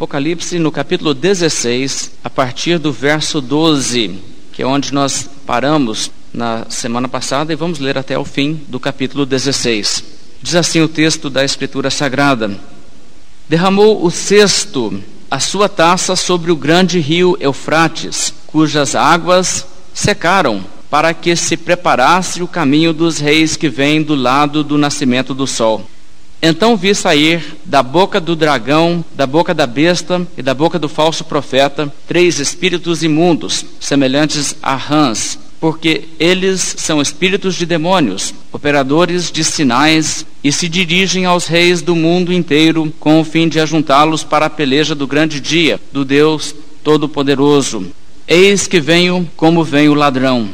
Apocalipse no capítulo 16, a partir do verso 12, que é onde nós paramos na semana passada e vamos ler até o fim do capítulo 16. Diz assim o texto da Escritura Sagrada: Derramou o cesto a sua taça sobre o grande rio Eufrates, cujas águas secaram, para que se preparasse o caminho dos reis que vêm do lado do nascimento do sol. Então vi sair da boca do dragão, da boca da besta e da boca do falso profeta três espíritos imundos, semelhantes a rãs, porque eles são espíritos de demônios, operadores de sinais, e se dirigem aos reis do mundo inteiro com o fim de ajuntá-los para a peleja do grande dia do Deus Todo-Poderoso. Eis que venho como vem o ladrão.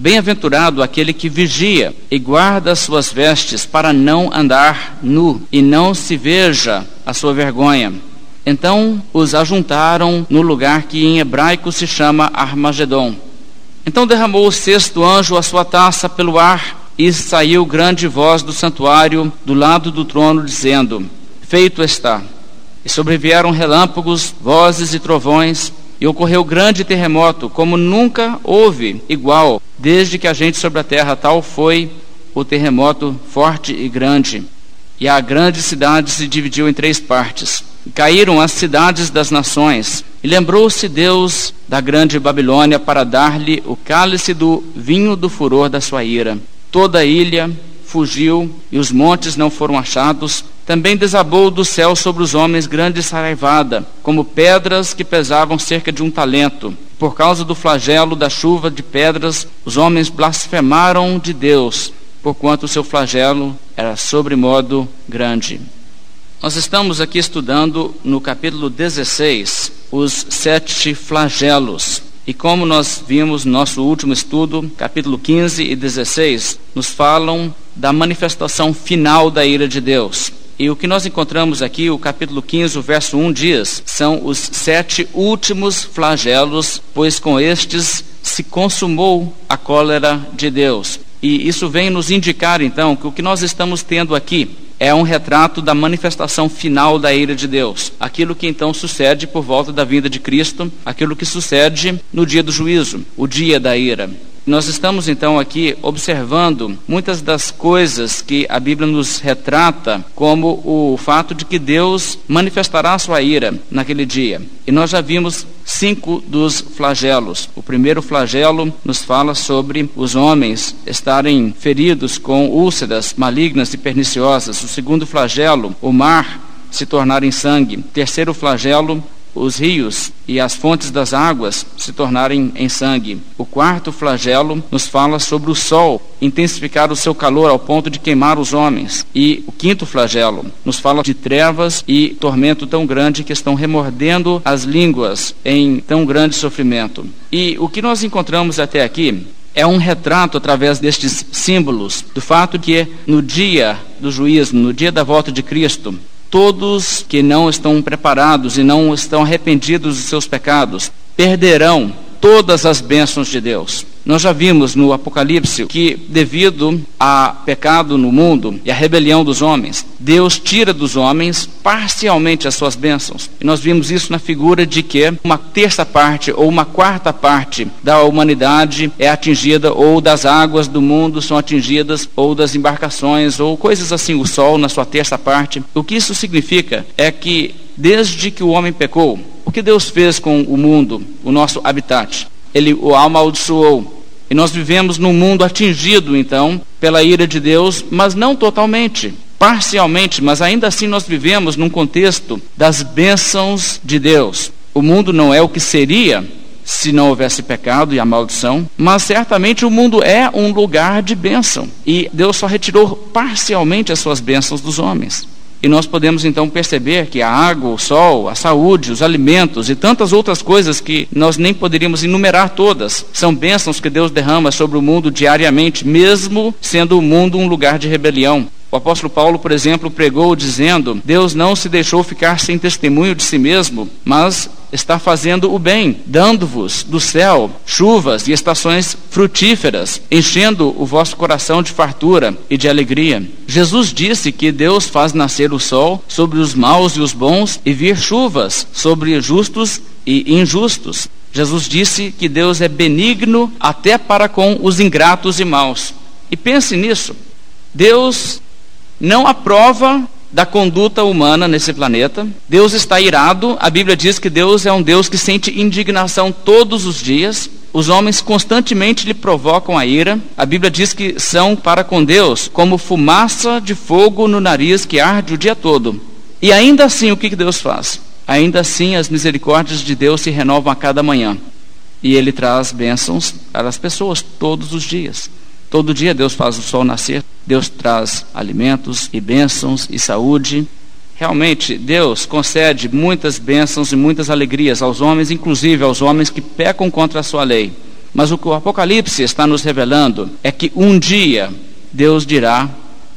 Bem-aventurado aquele que vigia e guarda as suas vestes para não andar nu e não se veja a sua vergonha. Então os ajuntaram no lugar que em hebraico se chama Armagedon. Então derramou o sexto anjo a sua taça pelo ar e saiu grande voz do santuário do lado do trono, dizendo: Feito está. E sobrevieram relâmpagos, vozes e trovões, e ocorreu grande terremoto, como nunca houve igual, desde que a gente sobre a terra tal foi o terremoto forte e grande. E a grande cidade se dividiu em três partes. E caíram as cidades das nações. E lembrou-se Deus da grande Babilônia para dar-lhe o cálice do vinho do furor da sua ira. Toda a ilha fugiu e os montes não foram achados. Também desabou do céu sobre os homens grande saraivada, como pedras que pesavam cerca de um talento. Por causa do flagelo da chuva de pedras, os homens blasfemaram de Deus, porquanto o seu flagelo era sobremodo grande. Nós estamos aqui estudando no capítulo 16 os sete flagelos. E como nós vimos no nosso último estudo, capítulo 15 e 16, nos falam da manifestação final da ira de Deus. E o que nós encontramos aqui, o capítulo 15, o verso 1 diz, são os sete últimos flagelos, pois com estes se consumou a cólera de Deus. E isso vem nos indicar então que o que nós estamos tendo aqui é um retrato da manifestação final da ira de Deus. Aquilo que então sucede por volta da vinda de Cristo, aquilo que sucede no dia do juízo, o dia da ira. Nós estamos então aqui observando muitas das coisas que a Bíblia nos retrata, como o fato de que Deus manifestará sua ira naquele dia. E nós já vimos cinco dos flagelos. O primeiro flagelo nos fala sobre os homens estarem feridos com úlceras malignas e perniciosas. O segundo flagelo, o mar se tornar em sangue. Terceiro flagelo, os rios e as fontes das águas se tornarem em sangue. O quarto flagelo nos fala sobre o sol intensificar o seu calor ao ponto de queimar os homens. E o quinto flagelo nos fala de trevas e tormento tão grande que estão remordendo as línguas em tão grande sofrimento. E o que nós encontramos até aqui é um retrato através destes símbolos do fato que no dia do juízo, no dia da volta de Cristo, Todos que não estão preparados e não estão arrependidos dos seus pecados perderão todas as bênçãos de Deus. Nós já vimos no Apocalipse que, devido a pecado no mundo e a rebelião dos homens, Deus tira dos homens parcialmente as suas bênçãos. E nós vimos isso na figura de que uma terça parte ou uma quarta parte da humanidade é atingida, ou das águas do mundo são atingidas, ou das embarcações, ou coisas assim, o sol na sua terça parte. O que isso significa é que, desde que o homem pecou, o que Deus fez com o mundo, o nosso habitat? Ele o amaldiçoou e nós vivemos num mundo atingido, então, pela ira de Deus, mas não totalmente, parcialmente, mas ainda assim nós vivemos num contexto das bênçãos de Deus. O mundo não é o que seria se não houvesse pecado e a maldição, mas certamente o mundo é um lugar de bênção. E Deus só retirou parcialmente as suas bênçãos dos homens. E nós podemos então perceber que a água, o sol, a saúde, os alimentos e tantas outras coisas que nós nem poderíamos enumerar todas, são bênçãos que Deus derrama sobre o mundo diariamente, mesmo sendo o mundo um lugar de rebelião. O apóstolo Paulo, por exemplo, pregou dizendo: Deus não se deixou ficar sem testemunho de si mesmo, mas está fazendo o bem, dando-vos do céu chuvas e estações frutíferas, enchendo o vosso coração de fartura e de alegria. Jesus disse que Deus faz nascer o sol sobre os maus e os bons e vir chuvas sobre justos e injustos. Jesus disse que Deus é benigno até para com os ingratos e maus. E pense nisso. Deus não aprova da conduta humana nesse planeta. Deus está irado. A Bíblia diz que Deus é um Deus que sente indignação todos os dias. Os homens constantemente lhe provocam a ira. A Bíblia diz que são para com Deus como fumaça de fogo no nariz que arde o dia todo. E ainda assim, o que Deus faz? Ainda assim, as misericórdias de Deus se renovam a cada manhã. E Ele traz bênçãos para as pessoas todos os dias. Todo dia Deus faz o sol nascer, Deus traz alimentos e bênçãos e saúde. Realmente, Deus concede muitas bênçãos e muitas alegrias aos homens, inclusive aos homens que pecam contra a sua lei. Mas o que o Apocalipse está nos revelando é que um dia Deus dirá: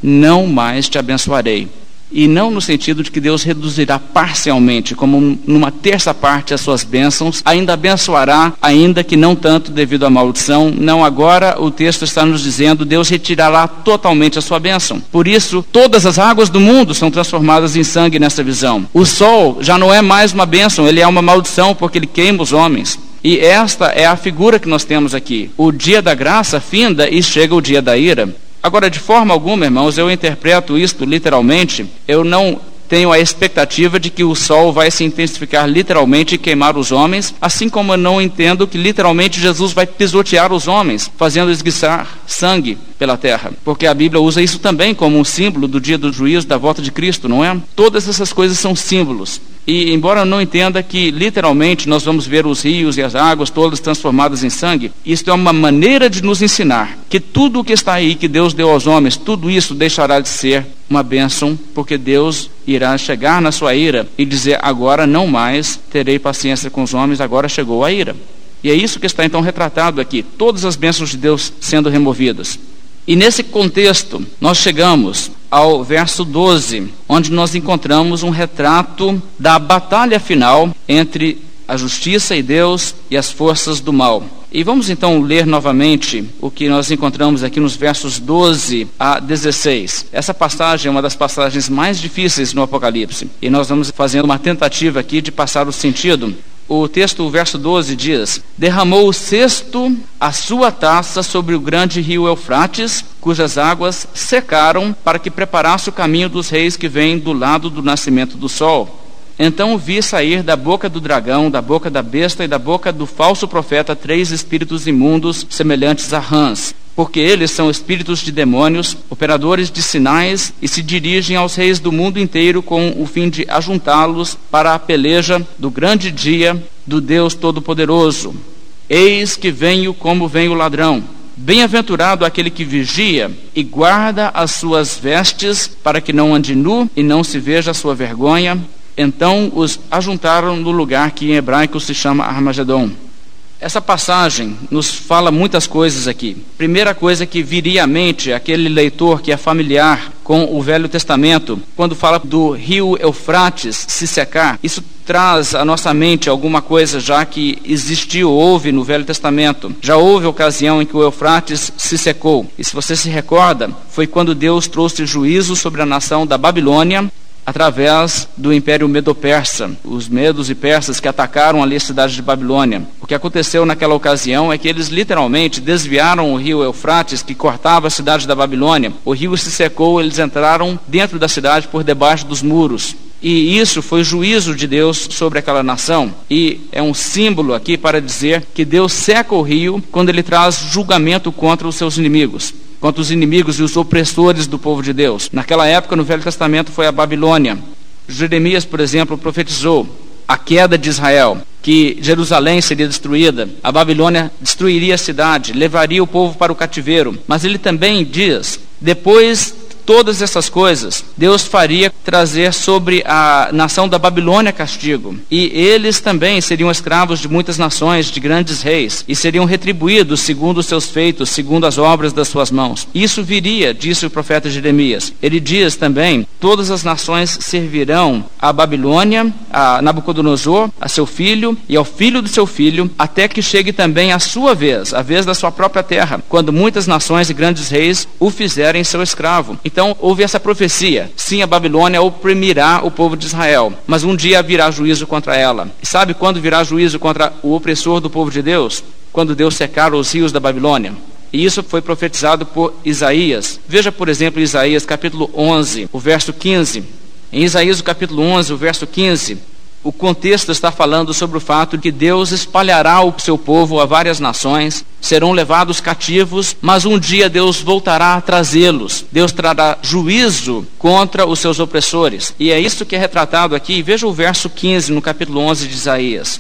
Não mais te abençoarei e não no sentido de que Deus reduzirá parcialmente, como numa terça parte as suas bênçãos, ainda abençoará, ainda que não tanto devido à maldição. Não agora o texto está nos dizendo, Deus retirará totalmente a sua bênção. Por isso, todas as águas do mundo são transformadas em sangue nessa visão. O sol já não é mais uma bênção, ele é uma maldição porque ele queima os homens. E esta é a figura que nós temos aqui. O dia da graça finda e chega o dia da ira. Agora, de forma alguma, irmãos, eu interpreto isto literalmente, eu não tenho a expectativa de que o sol vai se intensificar literalmente e queimar os homens, assim como eu não entendo que literalmente Jesus vai pisotear os homens, fazendo esguiçar sangue pela terra, porque a Bíblia usa isso também como um símbolo do dia do juízo, da volta de Cristo, não é? Todas essas coisas são símbolos. E embora eu não entenda que literalmente nós vamos ver os rios e as águas todas transformadas em sangue, isto é uma maneira de nos ensinar que tudo o que está aí que Deus deu aos homens, tudo isso deixará de ser uma bênção, porque Deus irá chegar na sua ira e dizer: agora não mais terei paciência com os homens, agora chegou a ira. E é isso que está então retratado aqui, todas as bênçãos de Deus sendo removidas. E nesse contexto, nós chegamos ao verso 12, onde nós encontramos um retrato da batalha final entre a justiça e Deus e as forças do mal. E vamos então ler novamente o que nós encontramos aqui nos versos 12 a 16. Essa passagem é uma das passagens mais difíceis no Apocalipse, e nós vamos fazendo uma tentativa aqui de passar o sentido o texto, o verso 12 diz: Derramou o cesto a sua taça sobre o grande rio Eufrates, cujas águas secaram, para que preparasse o caminho dos reis que vêm do lado do nascimento do sol. Então vi sair da boca do dragão, da boca da besta e da boca do falso profeta três espíritos imundos, semelhantes a rãs porque eles são espíritos de demônios, operadores de sinais, e se dirigem aos reis do mundo inteiro com o fim de ajuntá-los para a peleja do grande dia do Deus Todo-Poderoso. Eis que venho como vem o ladrão. Bem-aventurado aquele que vigia e guarda as suas vestes, para que não ande nu e não se veja a sua vergonha. Então os ajuntaram no lugar que em hebraico se chama Armagedon. Essa passagem nos fala muitas coisas aqui. Primeira coisa que viria à mente aquele leitor que é familiar com o Velho Testamento, quando fala do rio Eufrates se secar, isso traz à nossa mente alguma coisa já que existiu, houve no Velho Testamento. Já houve ocasião em que o Eufrates se secou. E se você se recorda, foi quando Deus trouxe juízo sobre a nação da Babilônia através do Império Medo-Persa, os medos e persas que atacaram ali a cidade de Babilônia. O que aconteceu naquela ocasião é que eles literalmente desviaram o rio Eufrates, que cortava a cidade da Babilônia. O rio se secou, eles entraram dentro da cidade por debaixo dos muros. E isso foi juízo de Deus sobre aquela nação. E é um símbolo aqui para dizer que Deus seca o rio quando ele traz julgamento contra os seus inimigos contra os inimigos e os opressores do povo de Deus. Naquela época, no Velho Testamento, foi a Babilônia. Jeremias, por exemplo, profetizou a queda de Israel, que Jerusalém seria destruída, a Babilônia destruiria a cidade, levaria o povo para o cativeiro. Mas ele também diz: depois todas essas coisas, Deus faria trazer sobre a nação da Babilônia castigo. E eles também seriam escravos de muitas nações, de grandes reis, e seriam retribuídos segundo os seus feitos, segundo as obras das suas mãos. Isso viria, disse o profeta Jeremias. Ele diz também: todas as nações servirão a Babilônia, a Nabucodonosor, a seu filho e ao filho do seu filho, até que chegue também a sua vez, a vez da sua própria terra, quando muitas nações e grandes reis o fizerem seu escravo. Então houve essa profecia: sim, a Babilônia oprimirá o povo de Israel, mas um dia virá juízo contra ela. E sabe quando virá juízo contra o opressor do povo de Deus? Quando Deus secar os rios da Babilônia. E isso foi profetizado por Isaías. Veja, por exemplo, Isaías capítulo 11, o verso 15. Em Isaías, o capítulo 11, o verso 15, o contexto está falando sobre o fato de que Deus espalhará o seu povo a várias nações, serão levados cativos, mas um dia Deus voltará a trazê-los. Deus trará juízo contra os seus opressores. E é isso que é retratado aqui. Veja o verso 15 no capítulo 11 de Isaías.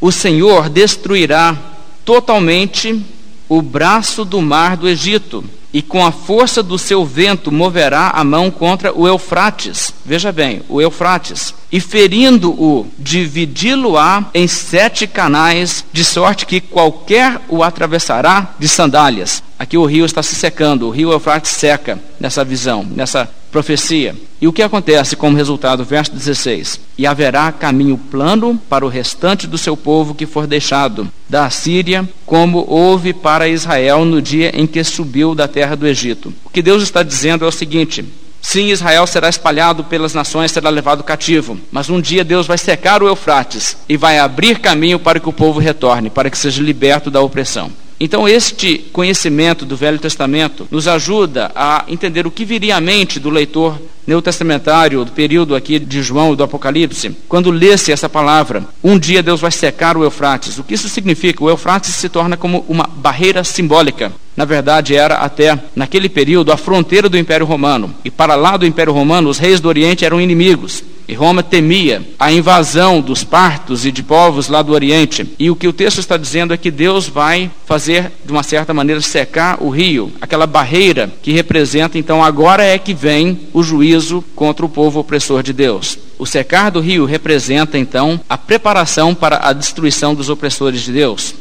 O Senhor destruirá totalmente o braço do mar do Egito, e com a força do seu vento moverá a mão contra o Eufrates. Veja bem, o Eufrates. E ferindo-o, dividi-lo-á em sete canais, de sorte que qualquer o atravessará de sandálias. Aqui o rio está se secando, o rio Eufrates seca nessa visão, nessa profecia. E o que acontece como resultado? Verso 16: E haverá caminho plano para o restante do seu povo que for deixado da Síria, como houve para Israel no dia em que subiu da terra do Egito. O que Deus está dizendo é o seguinte: Sim, Israel será espalhado pelas nações, será levado cativo. Mas um dia Deus vai secar o Eufrates e vai abrir caminho para que o povo retorne, para que seja liberto da opressão. Então, este conhecimento do Velho Testamento nos ajuda a entender o que viria à mente do leitor neotestamentário, do período aqui de João e do Apocalipse, quando lesse essa palavra, um dia Deus vai secar o Eufrates. O que isso significa? O Eufrates se torna como uma barreira simbólica. Na verdade, era até naquele período a fronteira do Império Romano. E para lá do Império Romano, os reis do Oriente eram inimigos. E Roma temia a invasão dos partos e de povos lá do Oriente. E o que o texto está dizendo é que Deus vai fazer, de uma certa maneira, secar o rio, aquela barreira que representa, então, agora é que vem o juízo contra o povo opressor de Deus. O secar do rio representa, então, a preparação para a destruição dos opressores de Deus.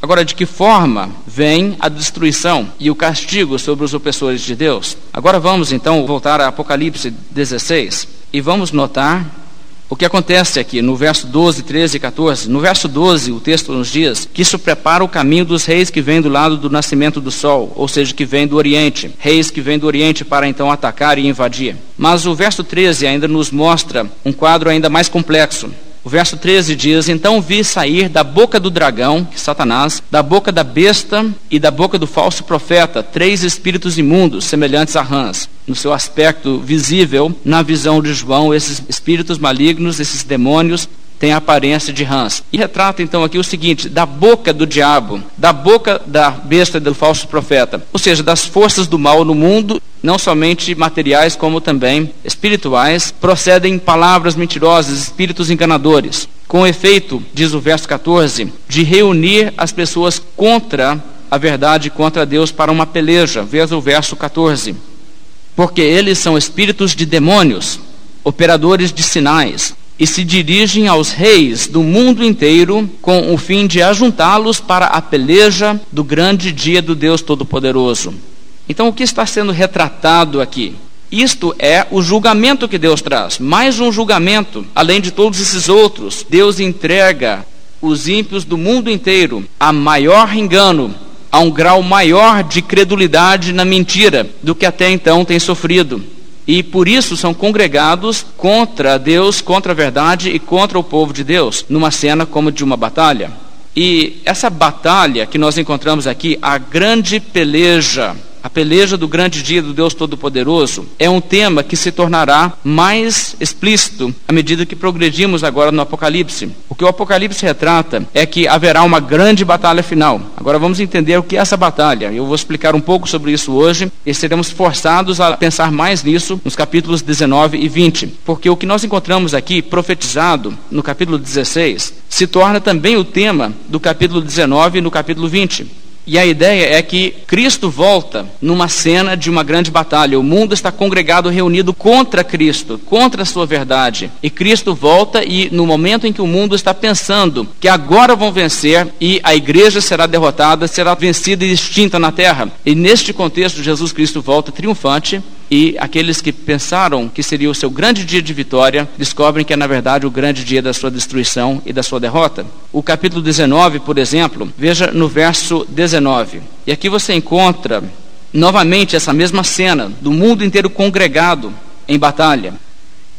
Agora, de que forma vem a destruição e o castigo sobre os opressores de Deus? Agora vamos então voltar a Apocalipse 16. E vamos notar o que acontece aqui no verso 12, 13 e 14. No verso 12, o texto nos diz que isso prepara o caminho dos reis que vêm do lado do nascimento do sol, ou seja, que vêm do Oriente. Reis que vêm do Oriente para então atacar e invadir. Mas o verso 13 ainda nos mostra um quadro ainda mais complexo. O verso 13 diz: Então vi sair da boca do dragão, é Satanás, da boca da besta e da boca do falso profeta, três espíritos imundos, semelhantes a rãs. No seu aspecto visível, na visão de João, esses espíritos malignos, esses demônios, tem a aparência de rãs. E retrata então aqui o seguinte: da boca do diabo, da boca da besta do falso profeta, ou seja, das forças do mal no mundo, não somente materiais como também espirituais, procedem palavras mentirosas, espíritos enganadores. Com efeito, diz o verso 14, de reunir as pessoas contra a verdade, contra Deus para uma peleja. Veja o verso 14. Porque eles são espíritos de demônios, operadores de sinais, e se dirigem aos reis do mundo inteiro com o fim de ajuntá-los para a peleja do grande dia do Deus Todo-Poderoso. Então, o que está sendo retratado aqui? Isto é o julgamento que Deus traz, mais um julgamento, além de todos esses outros. Deus entrega os ímpios do mundo inteiro a maior engano, a um grau maior de credulidade na mentira do que até então tem sofrido e por isso são congregados contra Deus, contra a verdade e contra o povo de Deus, numa cena como de uma batalha. E essa batalha que nós encontramos aqui, a grande peleja a peleja do grande dia do Deus Todo-Poderoso é um tema que se tornará mais explícito à medida que progredimos agora no Apocalipse. O que o Apocalipse retrata é que haverá uma grande batalha final. Agora vamos entender o que é essa batalha. Eu vou explicar um pouco sobre isso hoje e seremos forçados a pensar mais nisso nos capítulos 19 e 20. Porque o que nós encontramos aqui profetizado no capítulo 16 se torna também o tema do capítulo 19 e no capítulo 20. E a ideia é que Cristo volta numa cena de uma grande batalha. O mundo está congregado, reunido contra Cristo, contra a sua verdade. E Cristo volta e no momento em que o mundo está pensando que agora vão vencer e a igreja será derrotada, será vencida e extinta na terra. E neste contexto, Jesus Cristo volta triunfante e aqueles que pensaram que seria o seu grande dia de vitória descobrem que é na verdade o grande dia da sua destruição e da sua derrota. O capítulo 19, por exemplo, veja no verso 19. E aqui você encontra novamente essa mesma cena do mundo inteiro congregado em batalha.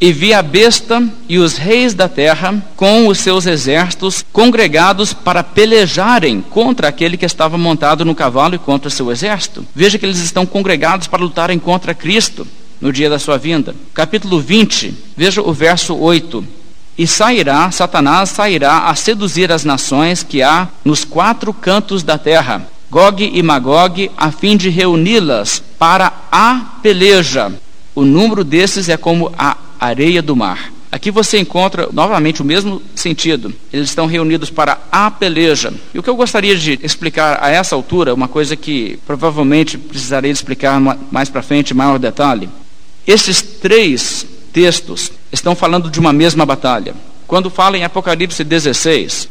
E vi a besta e os reis da terra com os seus exércitos congregados para pelejarem contra aquele que estava montado no cavalo e contra seu exército. Veja que eles estão congregados para lutarem contra Cristo no dia da sua vinda. Capítulo 20, veja o verso 8. E sairá, Satanás sairá a seduzir as nações que há nos quatro cantos da terra, Gog e Magog, a fim de reuni-las para a peleja. O número desses é como a areia do mar. Aqui você encontra novamente o mesmo sentido. Eles estão reunidos para a peleja. E o que eu gostaria de explicar a essa altura, uma coisa que provavelmente precisarei explicar mais para frente, em maior detalhe. Esses três textos estão falando de uma mesma batalha. Quando fala em Apocalipse 16,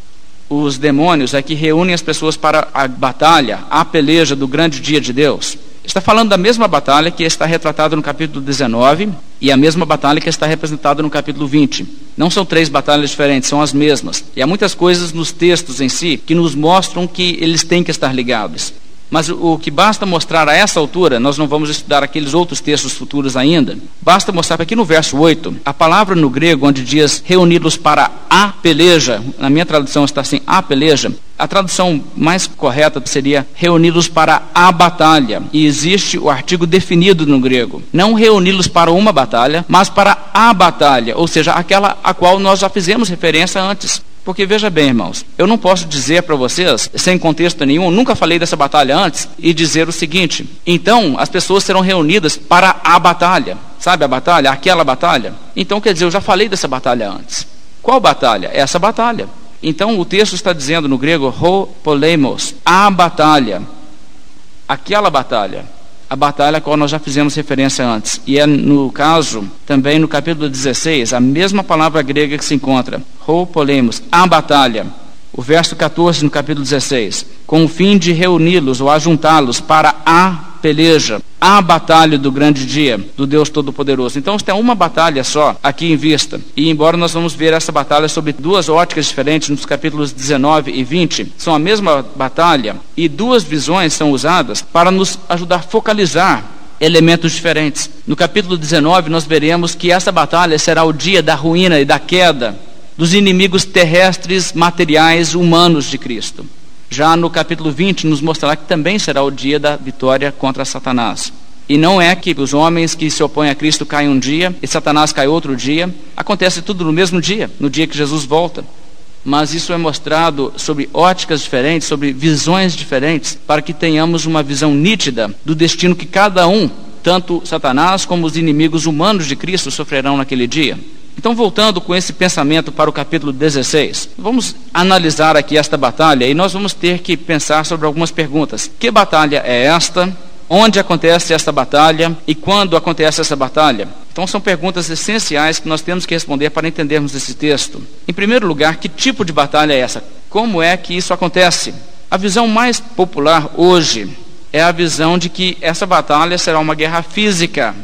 os demônios é que reúnem as pessoas para a batalha, a peleja do grande dia de Deus. Está falando da mesma batalha que está retratada no capítulo 19 e a mesma batalha que está representada no capítulo 20. Não são três batalhas diferentes, são as mesmas. E há muitas coisas nos textos em si que nos mostram que eles têm que estar ligados. Mas o que basta mostrar a essa altura, nós não vamos estudar aqueles outros textos futuros ainda, basta mostrar que aqui no verso 8, a palavra no grego onde diz reunidos para a peleja, na minha tradução está assim, a peleja, a tradução mais correta seria reuni-los para a batalha. E existe o artigo definido no grego. Não reuni-los para uma batalha, mas para a batalha, ou seja, aquela a qual nós já fizemos referência antes. Porque veja bem, irmãos, eu não posso dizer para vocês, sem contexto nenhum, nunca falei dessa batalha antes, e dizer o seguinte: então as pessoas serão reunidas para a batalha. Sabe a batalha? Aquela batalha? Então quer dizer, eu já falei dessa batalha antes. Qual batalha? Essa batalha. Então o texto está dizendo no grego, ho polemos, a batalha. Aquela batalha a batalha a qual nós já fizemos referência antes. E é no caso, também no capítulo 16, a mesma palavra grega que se encontra, ho polemos, a batalha. O verso 14 no capítulo 16, com o fim de reuni-los ou ajuntá-los para a peleja, a batalha do grande dia do Deus Todo-Poderoso. Então, tem uma batalha só aqui em vista. E embora nós vamos ver essa batalha sobre duas óticas diferentes nos capítulos 19 e 20, são a mesma batalha e duas visões são usadas para nos ajudar a focalizar elementos diferentes. No capítulo 19, nós veremos que essa batalha será o dia da ruína e da queda dos inimigos terrestres, materiais, humanos de Cristo. Já no capítulo 20, nos mostrará que também será o dia da vitória contra Satanás. E não é que os homens que se opõem a Cristo caem um dia e Satanás cai outro dia. Acontece tudo no mesmo dia, no dia que Jesus volta. Mas isso é mostrado sobre óticas diferentes, sobre visões diferentes, para que tenhamos uma visão nítida do destino que cada um, tanto Satanás como os inimigos humanos de Cristo, sofrerão naquele dia. Então, voltando com esse pensamento para o capítulo 16, vamos analisar aqui esta batalha e nós vamos ter que pensar sobre algumas perguntas. Que batalha é esta? Onde acontece esta batalha e quando acontece essa batalha? Então, são perguntas essenciais que nós temos que responder para entendermos esse texto. Em primeiro lugar, que tipo de batalha é essa? Como é que isso acontece? A visão mais popular hoje é a visão de que essa batalha será uma guerra física,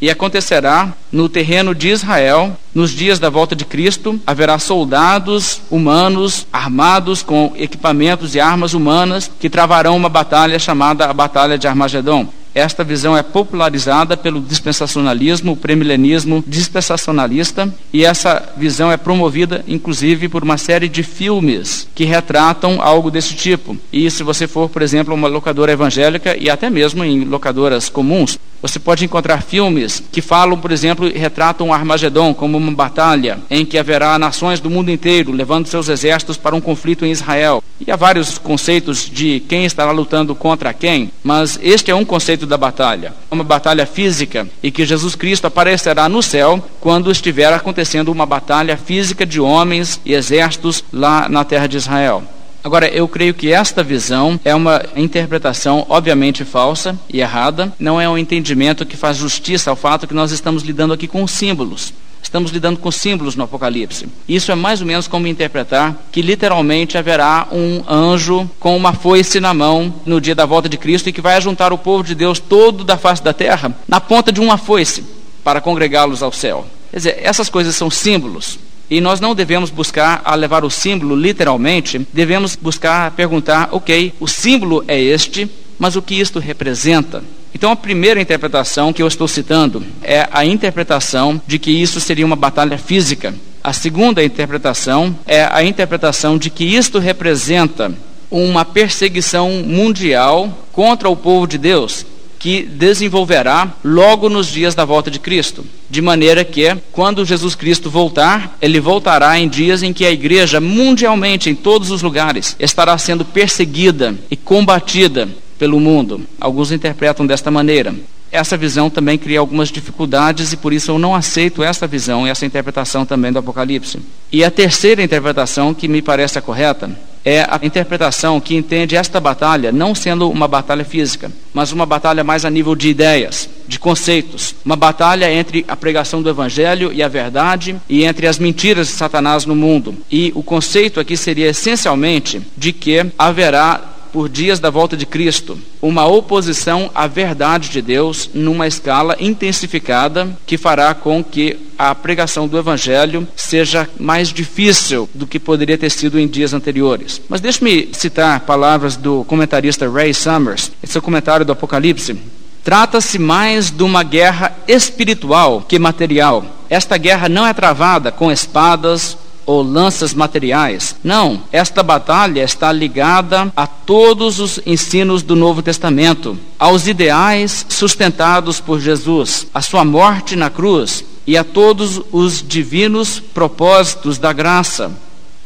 e acontecerá no terreno de Israel, nos dias da volta de Cristo, haverá soldados humanos armados com equipamentos e armas humanas que travarão uma batalha chamada a Batalha de Armagedon. Esta visão é popularizada pelo dispensacionalismo, o premilenismo dispensacionalista, e essa visão é promovida, inclusive, por uma série de filmes que retratam algo desse tipo. E se você for, por exemplo, uma locadora evangélica e até mesmo em locadoras comuns, você pode encontrar filmes que falam, por exemplo, retratam Armagedon como uma batalha em que haverá nações do mundo inteiro levando seus exércitos para um conflito em Israel. E há vários conceitos de quem estará lutando contra quem, mas este é um conceito da batalha. Uma batalha física e que Jesus Cristo aparecerá no céu quando estiver acontecendo uma batalha física de homens e exércitos lá na terra de Israel. Agora, eu creio que esta visão é uma interpretação obviamente falsa e errada, não é um entendimento que faz justiça ao fato que nós estamos lidando aqui com símbolos. Estamos lidando com símbolos no Apocalipse. Isso é mais ou menos como interpretar que literalmente haverá um anjo com uma foice na mão no dia da volta de Cristo e que vai juntar o povo de Deus todo da face da terra na ponta de uma foice para congregá-los ao céu. Quer dizer, essas coisas são símbolos. E nós não devemos buscar a levar o símbolo literalmente, devemos buscar perguntar, ok, o símbolo é este, mas o que isto representa? Então, a primeira interpretação que eu estou citando é a interpretação de que isso seria uma batalha física. A segunda interpretação é a interpretação de que isto representa uma perseguição mundial contra o povo de Deus, que desenvolverá logo nos dias da volta de Cristo. De maneira que, quando Jesus Cristo voltar, ele voltará em dias em que a igreja, mundialmente, em todos os lugares, estará sendo perseguida e combatida pelo mundo. Alguns interpretam desta maneira. Essa visão também cria algumas dificuldades e por isso eu não aceito essa visão e essa interpretação também do Apocalipse. E a terceira interpretação, que me parece a correta, é a interpretação que entende esta batalha não sendo uma batalha física, mas uma batalha mais a nível de ideias, de conceitos. Uma batalha entre a pregação do Evangelho e a verdade e entre as mentiras de Satanás no mundo. E o conceito aqui seria essencialmente de que haverá por dias da volta de Cristo, uma oposição à verdade de Deus numa escala intensificada que fará com que a pregação do Evangelho seja mais difícil do que poderia ter sido em dias anteriores. Mas deixe-me citar palavras do comentarista Ray Summers, esse é o comentário do Apocalipse. Trata-se mais de uma guerra espiritual que material. Esta guerra não é travada com espadas ou lanças materiais. Não, esta batalha está ligada a todos os ensinos do Novo Testamento, aos ideais sustentados por Jesus, a sua morte na cruz e a todos os divinos propósitos da graça.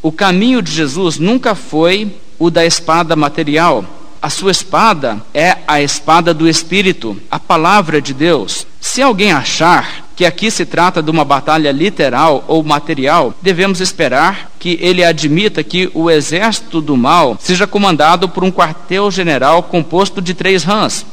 O caminho de Jesus nunca foi o da espada material. A sua espada é a espada do Espírito, a palavra de Deus. Se alguém achar que aqui se trata de uma batalha literal ou material, devemos esperar que ele admita que o exército do mal seja comandado por um quartel-general composto de três rãs.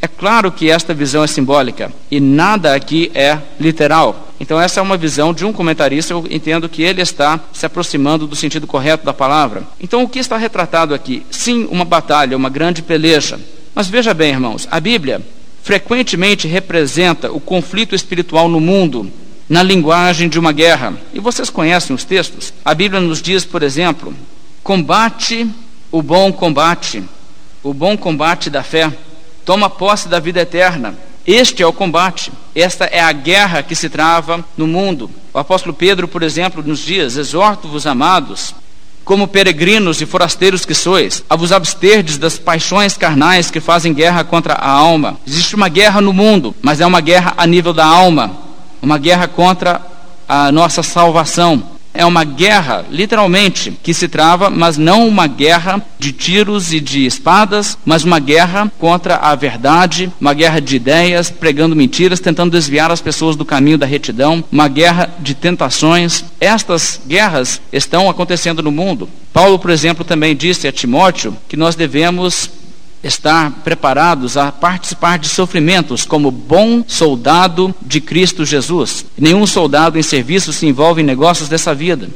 É claro que esta visão é simbólica e nada aqui é literal. Então, essa é uma visão de um comentarista. Eu entendo que ele está se aproximando do sentido correto da palavra. Então, o que está retratado aqui? Sim, uma batalha, uma grande peleja. Mas veja bem, irmãos, a Bíblia frequentemente representa o conflito espiritual no mundo, na linguagem de uma guerra. E vocês conhecem os textos? A Bíblia nos diz, por exemplo, combate o bom combate, o bom combate da fé, toma posse da vida eterna. Este é o combate, esta é a guerra que se trava no mundo. O apóstolo Pedro, por exemplo, nos diz: Exorto-vos, amados, como peregrinos e forasteiros que sois, a vos absterdes das paixões carnais que fazem guerra contra a alma. Existe uma guerra no mundo, mas é uma guerra a nível da alma, uma guerra contra a nossa salvação. É uma guerra, literalmente, que se trava, mas não uma guerra de tiros e de espadas, mas uma guerra contra a verdade, uma guerra de ideias, pregando mentiras, tentando desviar as pessoas do caminho da retidão, uma guerra de tentações. Estas guerras estão acontecendo no mundo. Paulo, por exemplo, também disse a Timóteo que nós devemos estar preparados a participar de sofrimentos como bom soldado de Cristo Jesus. Nenhum soldado em serviço se envolve em negócios dessa vida.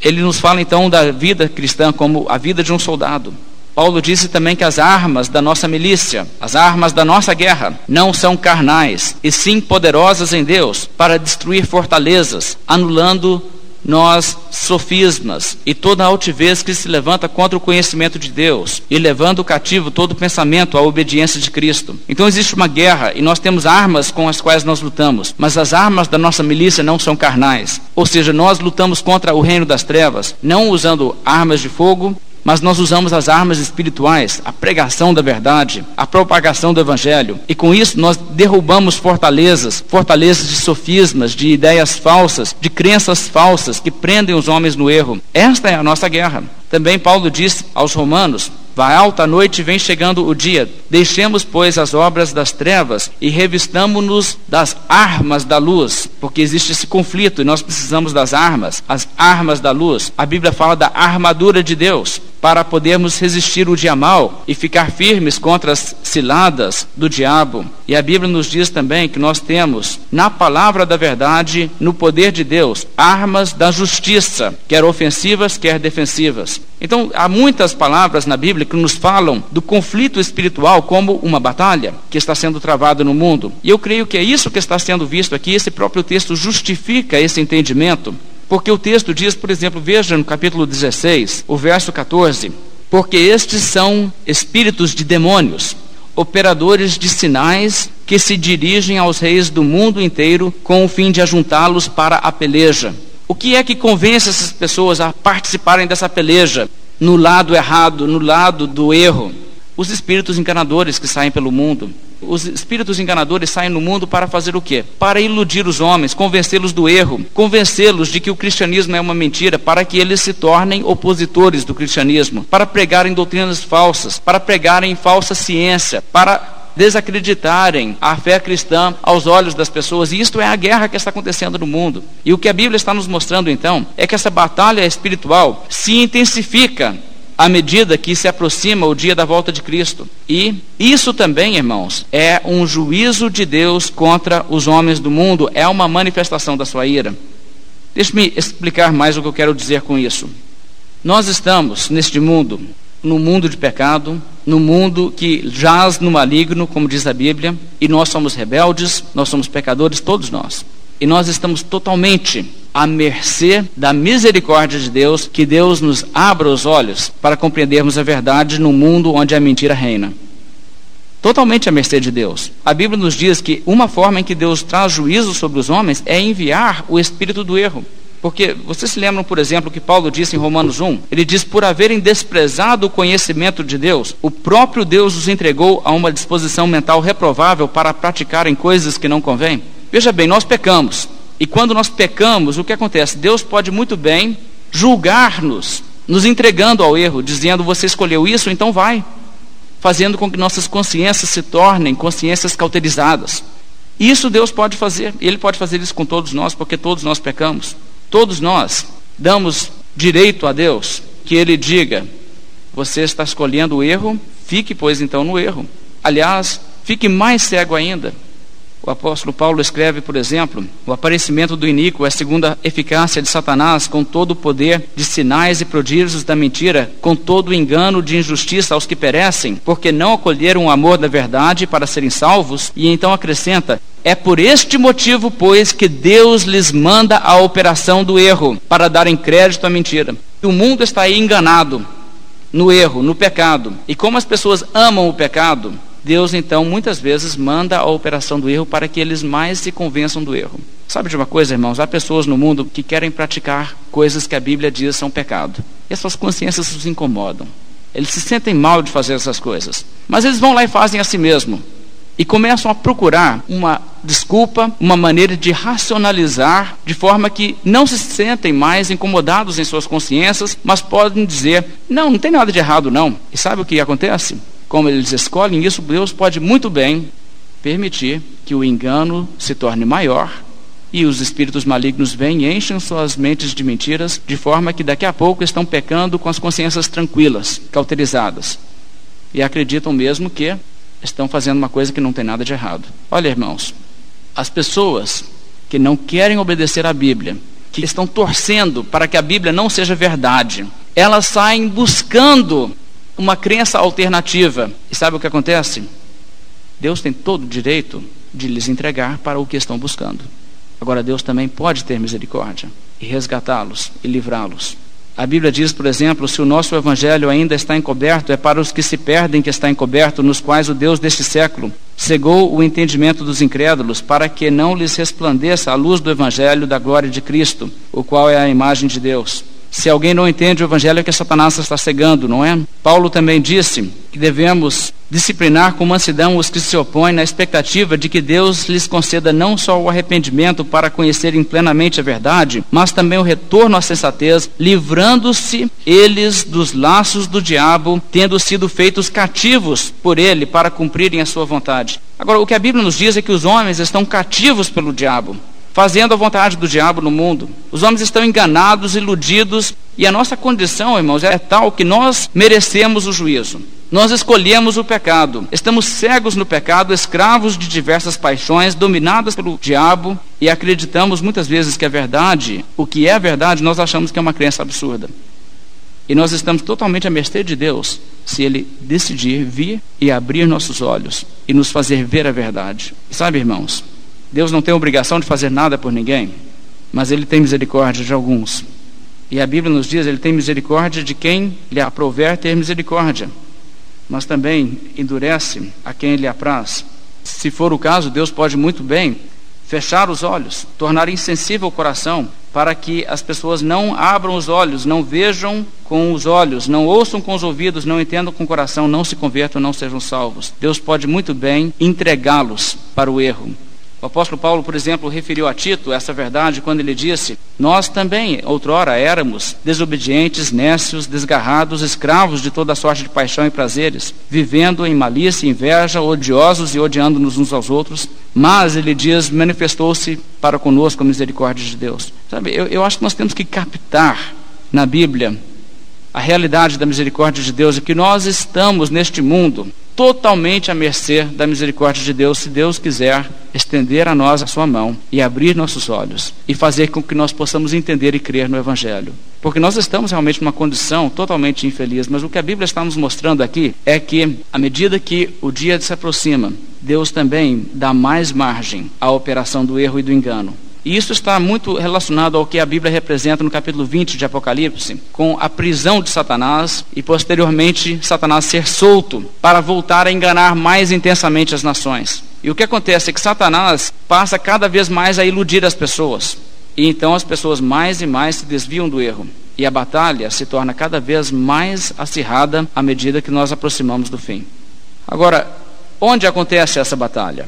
Ele nos fala então da vida cristã como a vida de um soldado. Paulo disse também que as armas da nossa milícia, as armas da nossa guerra, não são carnais, e sim poderosas em Deus para destruir fortalezas, anulando nós sofismas e toda altivez que se levanta contra o conhecimento de Deus e levando cativo todo pensamento à obediência de Cristo. Então existe uma guerra e nós temos armas com as quais nós lutamos, mas as armas da nossa milícia não são carnais. Ou seja, nós lutamos contra o reino das trevas, não usando armas de fogo, mas nós usamos as armas espirituais, a pregação da verdade, a propagação do evangelho, e com isso nós derrubamos fortalezas, fortalezas de sofismas, de ideias falsas, de crenças falsas que prendem os homens no erro. Esta é a nossa guerra. Também Paulo disse aos romanos: Vai alta noite e vem chegando o dia. Deixemos, pois, as obras das trevas e revistamo-nos das armas da luz, porque existe esse conflito e nós precisamos das armas, as armas da luz. A Bíblia fala da armadura de Deus. Para podermos resistir o dia mal e ficar firmes contra as ciladas do diabo. E a Bíblia nos diz também que nós temos, na palavra da verdade, no poder de Deus, armas da justiça, quer ofensivas, quer defensivas. Então, há muitas palavras na Bíblia que nos falam do conflito espiritual como uma batalha que está sendo travada no mundo. E eu creio que é isso que está sendo visto aqui, esse próprio texto justifica esse entendimento. Porque o texto diz, por exemplo, veja no capítulo 16, o verso 14: Porque estes são espíritos de demônios, operadores de sinais que se dirigem aos reis do mundo inteiro com o fim de ajuntá-los para a peleja. O que é que convence essas pessoas a participarem dessa peleja no lado errado, no lado do erro? Os espíritos enganadores que saem pelo mundo. Os espíritos enganadores saem no mundo para fazer o quê? Para iludir os homens, convencê-los do erro, convencê-los de que o cristianismo é uma mentira, para que eles se tornem opositores do cristianismo, para pregarem doutrinas falsas, para pregarem falsa ciência, para desacreditarem a fé cristã aos olhos das pessoas. E isto é a guerra que está acontecendo no mundo. E o que a Bíblia está nos mostrando então é que essa batalha espiritual se intensifica à medida que se aproxima o dia da volta de Cristo. E isso também, irmãos, é um juízo de Deus contra os homens do mundo, é uma manifestação da sua ira. Deixe-me explicar mais o que eu quero dizer com isso. Nós estamos neste mundo, no mundo de pecado, no mundo que jaz no maligno, como diz a Bíblia, e nós somos rebeldes, nós somos pecadores, todos nós. E nós estamos totalmente à mercê da misericórdia de Deus, que Deus nos abra os olhos para compreendermos a verdade no mundo onde a mentira reina. Totalmente à mercê de Deus. A Bíblia nos diz que uma forma em que Deus traz juízo sobre os homens é enviar o espírito do erro. Porque vocês se lembram, por exemplo, que Paulo disse em Romanos 1? Ele diz: Por haverem desprezado o conhecimento de Deus, o próprio Deus os entregou a uma disposição mental reprovável para praticarem coisas que não convêm. Veja bem, nós pecamos. E quando nós pecamos, o que acontece? Deus pode muito bem julgar-nos, nos entregando ao erro, dizendo: Você escolheu isso, então vai. Fazendo com que nossas consciências se tornem consciências cauterizadas. Isso Deus pode fazer. Ele pode fazer isso com todos nós, porque todos nós pecamos. Todos nós damos direito a Deus que Ele diga: Você está escolhendo o erro, fique, pois, então, no erro. Aliás, fique mais cego ainda o apóstolo Paulo escreve, por exemplo, o aparecimento do iníquo é a segunda eficácia de Satanás com todo o poder de sinais e prodígios da mentira, com todo o engano de injustiça aos que perecem, porque não acolheram o amor da verdade para serem salvos, e então acrescenta: é por este motivo, pois, que Deus lhes manda a operação do erro, para darem crédito à mentira. O mundo está aí enganado no erro, no pecado. E como as pessoas amam o pecado, Deus então muitas vezes manda a operação do erro para que eles mais se convençam do erro. Sabe de uma coisa, irmãos? Há pessoas no mundo que querem praticar coisas que a Bíblia diz são pecado. E as suas consciências os incomodam. Eles se sentem mal de fazer essas coisas. Mas eles vão lá e fazem a si mesmo. E começam a procurar uma desculpa, uma maneira de racionalizar, de forma que não se sentem mais incomodados em suas consciências, mas podem dizer: não, não tem nada de errado, não. E sabe o que acontece? Como eles escolhem isso, Deus pode muito bem permitir que o engano se torne maior e os espíritos malignos vêm e enchem suas mentes de mentiras, de forma que daqui a pouco estão pecando com as consciências tranquilas, cauterizadas, e acreditam mesmo que estão fazendo uma coisa que não tem nada de errado. Olha, irmãos, as pessoas que não querem obedecer à Bíblia, que estão torcendo para que a Bíblia não seja verdade, elas saem buscando uma crença alternativa. E sabe o que acontece? Deus tem todo o direito de lhes entregar para o que estão buscando. Agora, Deus também pode ter misericórdia e resgatá-los e livrá-los. A Bíblia diz, por exemplo, se o nosso evangelho ainda está encoberto, é para os que se perdem que está encoberto, nos quais o Deus deste século cegou o entendimento dos incrédulos, para que não lhes resplandeça a luz do evangelho da glória de Cristo, o qual é a imagem de Deus. Se alguém não entende o evangelho, é que Satanás está cegando, não é? Paulo também disse que devemos disciplinar com mansidão os que se opõem na expectativa de que Deus lhes conceda não só o arrependimento para conhecerem plenamente a verdade, mas também o retorno à sensatez, livrando-se eles dos laços do diabo, tendo sido feitos cativos por ele para cumprirem a sua vontade. Agora, o que a Bíblia nos diz é que os homens estão cativos pelo diabo fazendo a vontade do diabo no mundo. Os homens estão enganados, iludidos, e a nossa condição, irmãos, é tal que nós merecemos o juízo. Nós escolhemos o pecado. Estamos cegos no pecado, escravos de diversas paixões, dominados pelo diabo e acreditamos muitas vezes que é verdade. O que é verdade, nós achamos que é uma crença absurda. E nós estamos totalmente à mercê de Deus se Ele decidir vir e abrir nossos olhos e nos fazer ver a verdade. Sabe, irmãos, Deus não tem obrigação de fazer nada por ninguém, mas Ele tem misericórdia de alguns. E a Bíblia nos diz: Ele tem misericórdia de quem lhe aprover ter misericórdia mas também endurece a quem lhe apraz. Se for o caso, Deus pode muito bem fechar os olhos, tornar insensível o coração, para que as pessoas não abram os olhos, não vejam com os olhos, não ouçam com os ouvidos, não entendam com o coração, não se convertam, não sejam salvos. Deus pode muito bem entregá-los para o erro. O apóstolo Paulo, por exemplo, referiu a Tito essa verdade quando ele disse: Nós também, outrora, éramos desobedientes, nécios, desgarrados, escravos de toda sorte de paixão e prazeres, vivendo em malícia e inveja, odiosos e odiando-nos uns aos outros. Mas, ele diz, manifestou-se para conosco a misericórdia de Deus. Sabe, eu, eu acho que nós temos que captar na Bíblia a realidade da misericórdia de Deus e que nós estamos neste mundo totalmente à mercê da misericórdia de Deus, se Deus quiser estender a nós a sua mão e abrir nossos olhos e fazer com que nós possamos entender e crer no Evangelho. Porque nós estamos realmente numa condição totalmente infeliz, mas o que a Bíblia está nos mostrando aqui é que, à medida que o dia se aproxima, Deus também dá mais margem à operação do erro e do engano. E isso está muito relacionado ao que a Bíblia representa no capítulo 20 de Apocalipse, com a prisão de Satanás e posteriormente Satanás ser solto para voltar a enganar mais intensamente as nações. E o que acontece é que Satanás passa cada vez mais a iludir as pessoas. E então as pessoas mais e mais se desviam do erro. E a batalha se torna cada vez mais acirrada à medida que nós aproximamos do fim. Agora, onde acontece essa batalha?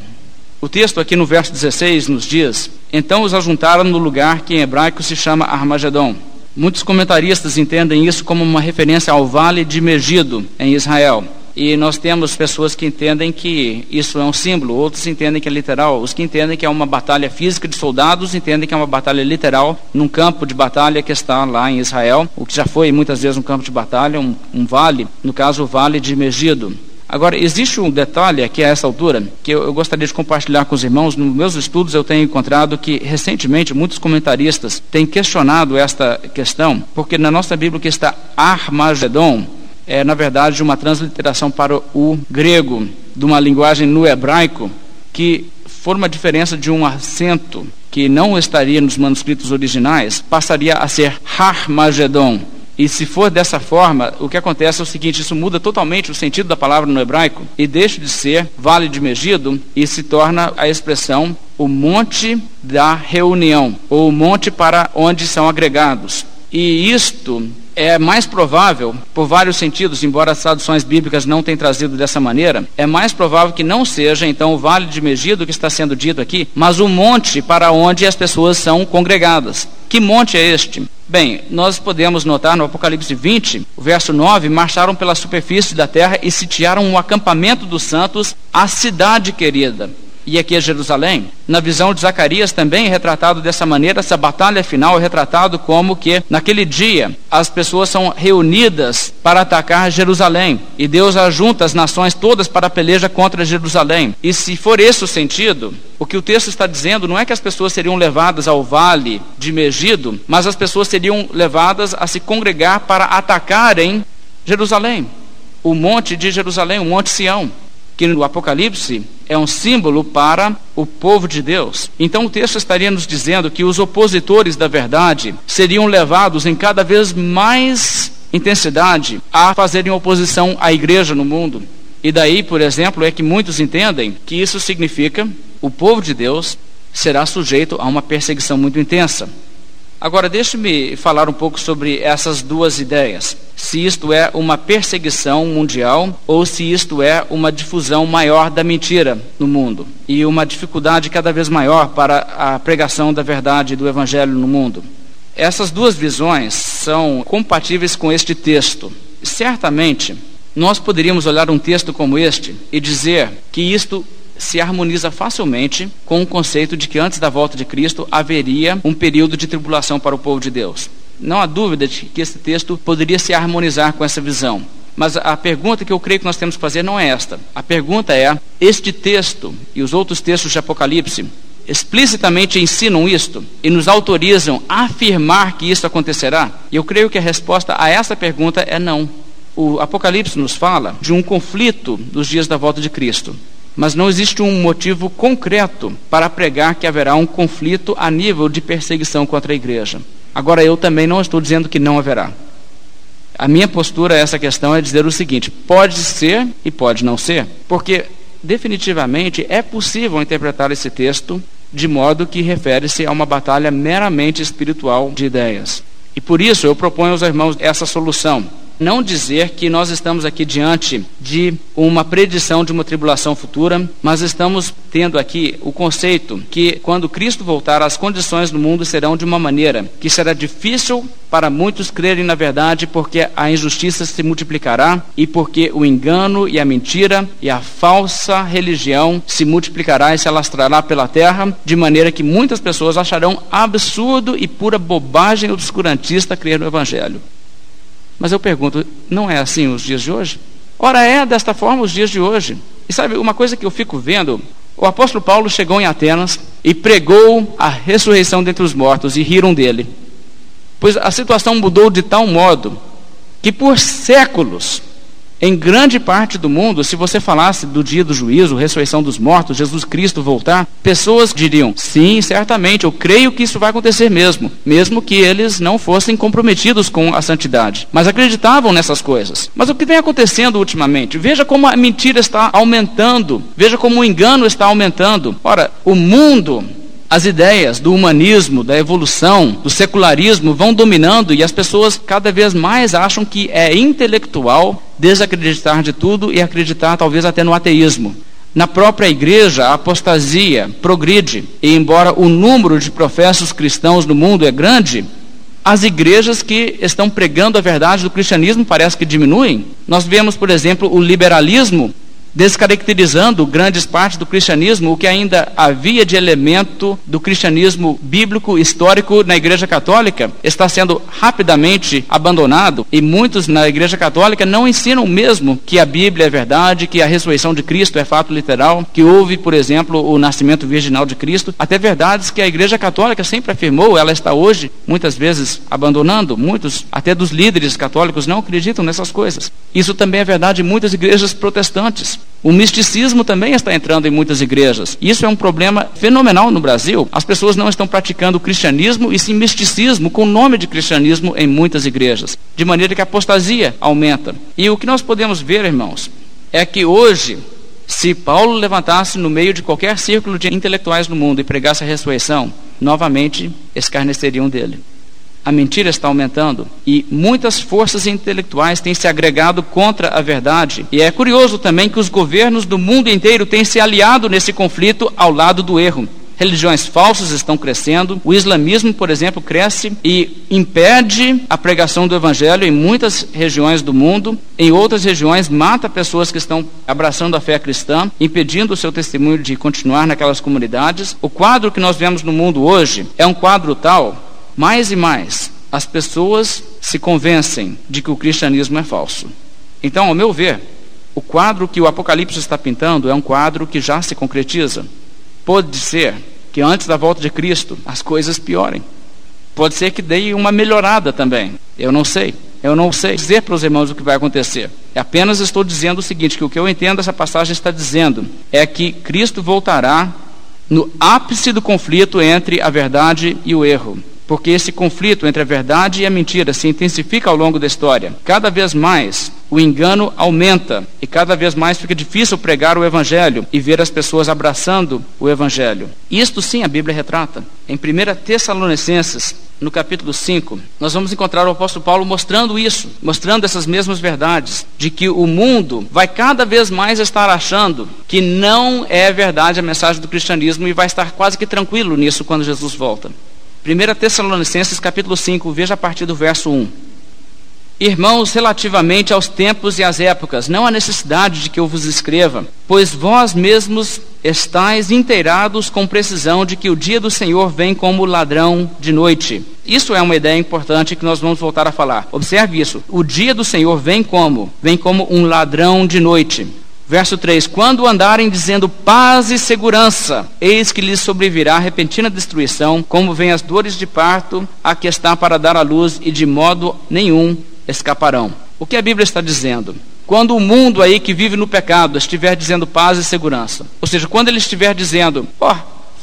O texto aqui no verso 16 nos diz: Então os ajuntaram no lugar que em hebraico se chama Armagedon. Muitos comentaristas entendem isso como uma referência ao vale de Megido, em Israel. E nós temos pessoas que entendem que isso é um símbolo, outros entendem que é literal. Os que entendem que é uma batalha física de soldados entendem que é uma batalha literal num campo de batalha que está lá em Israel, o que já foi muitas vezes um campo de batalha, um, um vale, no caso o vale de Megido. Agora, existe um detalhe aqui a essa altura que eu, eu, gostaria de compartilhar com os irmãos. Nos meus estudos, eu tenho encontrado que, recentemente, muitos comentaristas têm questionado esta questão, porque na nossa Bíblia que está Armagedon é, na verdade, uma transliteração para o grego, de uma linguagem no hebraico, que forma a diferença de um acento que não estaria nos manuscritos originais, passaria a ser Harmagedon e se for dessa forma, o que acontece é o seguinte: isso muda totalmente o sentido da palavra no hebraico e deixa de ser vale de Megido e se torna a expressão o monte da reunião, ou o monte para onde são agregados. E isto é mais provável, por vários sentidos, embora as traduções bíblicas não tenham trazido dessa maneira, é mais provável que não seja então o vale de Megido que está sendo dito aqui, mas o monte para onde as pessoas são congregadas. Que monte é este? Bem, nós podemos notar no Apocalipse 20, o verso 9: marcharam pela superfície da terra e sitiaram o acampamento dos santos, a cidade querida e aqui é Jerusalém. Na visão de Zacarias também é retratado dessa maneira, essa batalha final é retratado como que naquele dia as pessoas são reunidas para atacar Jerusalém e Deus ajunta as nações todas para a peleja contra Jerusalém. E se for esse o sentido, o que o texto está dizendo não é que as pessoas seriam levadas ao vale de Megido, mas as pessoas seriam levadas a se congregar para atacarem Jerusalém, o monte de Jerusalém, o monte Sião que no Apocalipse é um símbolo para o povo de Deus. Então o texto estaria nos dizendo que os opositores da verdade seriam levados em cada vez mais intensidade a fazerem oposição à igreja no mundo. E daí, por exemplo, é que muitos entendem que isso significa o povo de Deus será sujeito a uma perseguição muito intensa. Agora, deixe-me falar um pouco sobre essas duas ideias. Se isto é uma perseguição mundial ou se isto é uma difusão maior da mentira no mundo e uma dificuldade cada vez maior para a pregação da verdade do Evangelho no mundo. Essas duas visões são compatíveis com este texto. Certamente, nós poderíamos olhar um texto como este e dizer que isto se harmoniza facilmente com o conceito de que antes da volta de Cristo haveria um período de tribulação para o povo de Deus. Não há dúvida de que esse texto poderia se harmonizar com essa visão. Mas a pergunta que eu creio que nós temos que fazer não é esta. A pergunta é: este texto e os outros textos de Apocalipse explicitamente ensinam isto e nos autorizam a afirmar que isso acontecerá? E eu creio que a resposta a essa pergunta é não. O Apocalipse nos fala de um conflito dos dias da volta de Cristo. Mas não existe um motivo concreto para pregar que haverá um conflito a nível de perseguição contra a igreja. Agora, eu também não estou dizendo que não haverá. A minha postura a essa questão é dizer o seguinte: pode ser e pode não ser, porque definitivamente é possível interpretar esse texto de modo que refere-se a uma batalha meramente espiritual de ideias. E por isso eu proponho aos irmãos essa solução não dizer que nós estamos aqui diante de uma predição de uma tribulação futura, mas estamos tendo aqui o conceito que quando Cristo voltar, as condições do mundo serão de uma maneira que será difícil para muitos crerem na verdade, porque a injustiça se multiplicará e porque o engano e a mentira e a falsa religião se multiplicará e se alastrará pela terra, de maneira que muitas pessoas acharão absurdo e pura bobagem obscurantista crer no Evangelho. Mas eu pergunto, não é assim os dias de hoje? Ora, é desta forma os dias de hoje. E sabe, uma coisa que eu fico vendo, o apóstolo Paulo chegou em Atenas e pregou a ressurreição dentre os mortos e riram dele. Pois a situação mudou de tal modo que por séculos em grande parte do mundo, se você falasse do dia do juízo, ressurreição dos mortos, Jesus Cristo voltar, pessoas diriam: sim, certamente, eu creio que isso vai acontecer mesmo, mesmo que eles não fossem comprometidos com a santidade, mas acreditavam nessas coisas. Mas o que vem acontecendo ultimamente? Veja como a mentira está aumentando, veja como o engano está aumentando. Ora, o mundo as ideias do humanismo, da evolução, do secularismo vão dominando e as pessoas cada vez mais acham que é intelectual desacreditar de tudo e acreditar talvez até no ateísmo. Na própria igreja, a apostasia progride, e embora o número de professos cristãos no mundo é grande, as igrejas que estão pregando a verdade do cristianismo parece que diminuem. Nós vemos, por exemplo, o liberalismo descaracterizando grandes partes do cristianismo, o que ainda havia de elemento do cristianismo bíblico histórico na Igreja Católica está sendo rapidamente abandonado e muitos na Igreja Católica não ensinam mesmo que a Bíblia é verdade, que a ressurreição de Cristo é fato literal, que houve, por exemplo, o nascimento virginal de Cristo, até verdades que a Igreja Católica sempre afirmou, ela está hoje muitas vezes abandonando, muitos até dos líderes católicos não acreditam nessas coisas. Isso também é verdade em muitas igrejas protestantes. O misticismo também está entrando em muitas igrejas. Isso é um problema fenomenal no Brasil. As pessoas não estão praticando o cristianismo e sim misticismo com o nome de cristianismo em muitas igrejas, de maneira que a apostasia aumenta. E o que nós podemos ver, irmãos, é que hoje, se Paulo levantasse no meio de qualquer círculo de intelectuais no mundo e pregasse a ressurreição, novamente escarneceriam dele a mentira está aumentando e muitas forças intelectuais têm se agregado contra a verdade. E é curioso também que os governos do mundo inteiro têm se aliado nesse conflito ao lado do erro. Religiões falsas estão crescendo, o islamismo, por exemplo, cresce e impede a pregação do evangelho em muitas regiões do mundo. Em outras regiões, mata pessoas que estão abraçando a fé cristã, impedindo o seu testemunho de continuar naquelas comunidades. O quadro que nós vemos no mundo hoje é um quadro tal mais e mais, as pessoas se convencem de que o cristianismo é falso. Então, ao meu ver, o quadro que o Apocalipse está pintando é um quadro que já se concretiza. Pode ser que antes da volta de Cristo as coisas piorem. Pode ser que dê uma melhorada também. Eu não sei. Eu não sei dizer para os irmãos o que vai acontecer. Apenas estou dizendo o seguinte: que o que eu entendo essa passagem está dizendo é que Cristo voltará no ápice do conflito entre a verdade e o erro porque esse conflito entre a verdade e a mentira se intensifica ao longo da história. Cada vez mais o engano aumenta e cada vez mais fica difícil pregar o Evangelho e ver as pessoas abraçando o Evangelho. Isto sim a Bíblia retrata. Em 1 Tessalonicenses, no capítulo 5, nós vamos encontrar o apóstolo Paulo mostrando isso, mostrando essas mesmas verdades, de que o mundo vai cada vez mais estar achando que não é verdade a mensagem do cristianismo e vai estar quase que tranquilo nisso quando Jesus volta. 1 Tessalonicenses capítulo 5, veja a partir do verso 1. Irmãos, relativamente aos tempos e às épocas, não há necessidade de que eu vos escreva, pois vós mesmos estáis inteirados com precisão de que o dia do Senhor vem como ladrão de noite. Isso é uma ideia importante que nós vamos voltar a falar. Observe isso. O dia do Senhor vem como? Vem como um ladrão de noite. Verso 3: Quando andarem dizendo paz e segurança, eis que lhes sobrevirá repentina destruição, como vem as dores de parto, a que está para dar à luz, e de modo nenhum escaparão. O que a Bíblia está dizendo? Quando o mundo aí que vive no pecado estiver dizendo paz e segurança, ou seja, quando ele estiver dizendo, ó, oh,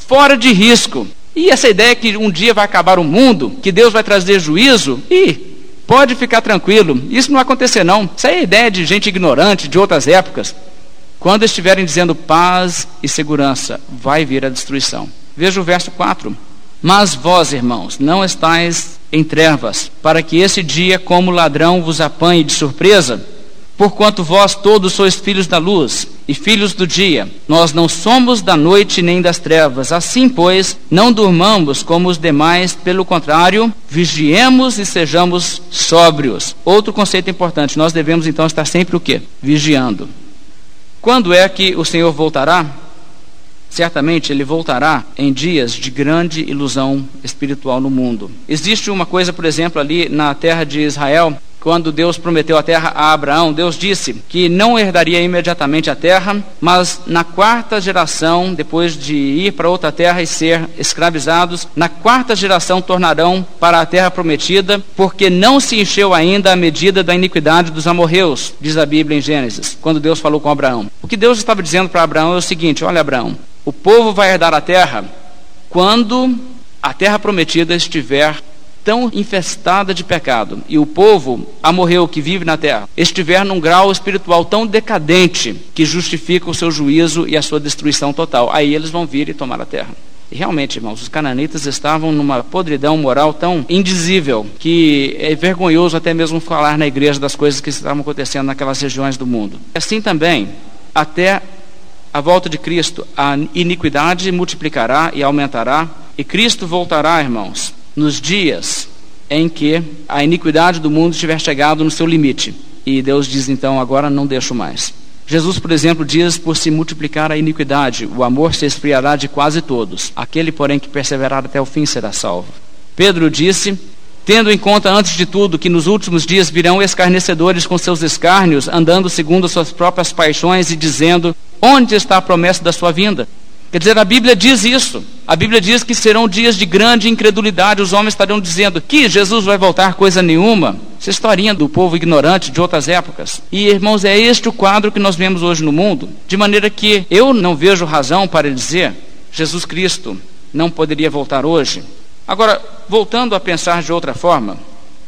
fora de risco, e essa ideia que um dia vai acabar o mundo, que Deus vai trazer juízo, e pode ficar tranquilo, isso não vai acontecer não. Isso é ideia de gente ignorante de outras épocas. Quando estiverem dizendo paz e segurança, vai vir a destruição. Veja o verso 4. Mas vós, irmãos, não estáis em trevas, para que esse dia, como ladrão, vos apanhe de surpresa? Porquanto vós todos sois filhos da luz e filhos do dia, nós não somos da noite nem das trevas. Assim, pois, não durmamos como os demais, pelo contrário, vigiemos e sejamos sóbrios. Outro conceito importante, nós devemos então estar sempre o quê? Vigiando. Quando é que o Senhor voltará? Certamente ele voltará em dias de grande ilusão espiritual no mundo. Existe uma coisa, por exemplo, ali na terra de Israel, quando Deus prometeu a terra a Abraão, Deus disse que não herdaria imediatamente a terra, mas na quarta geração, depois de ir para outra terra e ser escravizados, na quarta geração tornarão para a terra prometida, porque não se encheu ainda a medida da iniquidade dos amorreus, diz a Bíblia em Gênesis, quando Deus falou com Abraão. O que Deus estava dizendo para Abraão é o seguinte: olha, Abraão, o povo vai herdar a terra quando a terra prometida estiver tão infestada de pecado e o povo amorreu que vive na terra estiver num grau espiritual tão decadente que justifica o seu juízo e a sua destruição total, aí eles vão vir e tomar a terra. E realmente, irmãos, os cananitas estavam numa podridão moral tão indizível que é vergonhoso até mesmo falar na igreja das coisas que estavam acontecendo naquelas regiões do mundo. Assim também, até a volta de Cristo, a iniquidade multiplicará e aumentará, e Cristo voltará, irmãos, nos dias em que a iniquidade do mundo tiver chegado no seu limite. E Deus diz então: agora não deixo mais. Jesus, por exemplo, diz: por se multiplicar a iniquidade, o amor se esfriará de quase todos. Aquele, porém, que perseverar até o fim será salvo. Pedro disse: tendo em conta antes de tudo que nos últimos dias virão escarnecedores com seus escárnios, andando segundo suas próprias paixões e dizendo: onde está a promessa da sua vinda? Quer dizer, a Bíblia diz isso. A Bíblia diz que serão dias de grande incredulidade. Os homens estarão dizendo que Jesus vai voltar coisa nenhuma. Essa historinha do povo ignorante de outras épocas. E, irmãos, é este o quadro que nós vemos hoje no mundo. De maneira que eu não vejo razão para dizer Jesus Cristo não poderia voltar hoje. Agora, voltando a pensar de outra forma,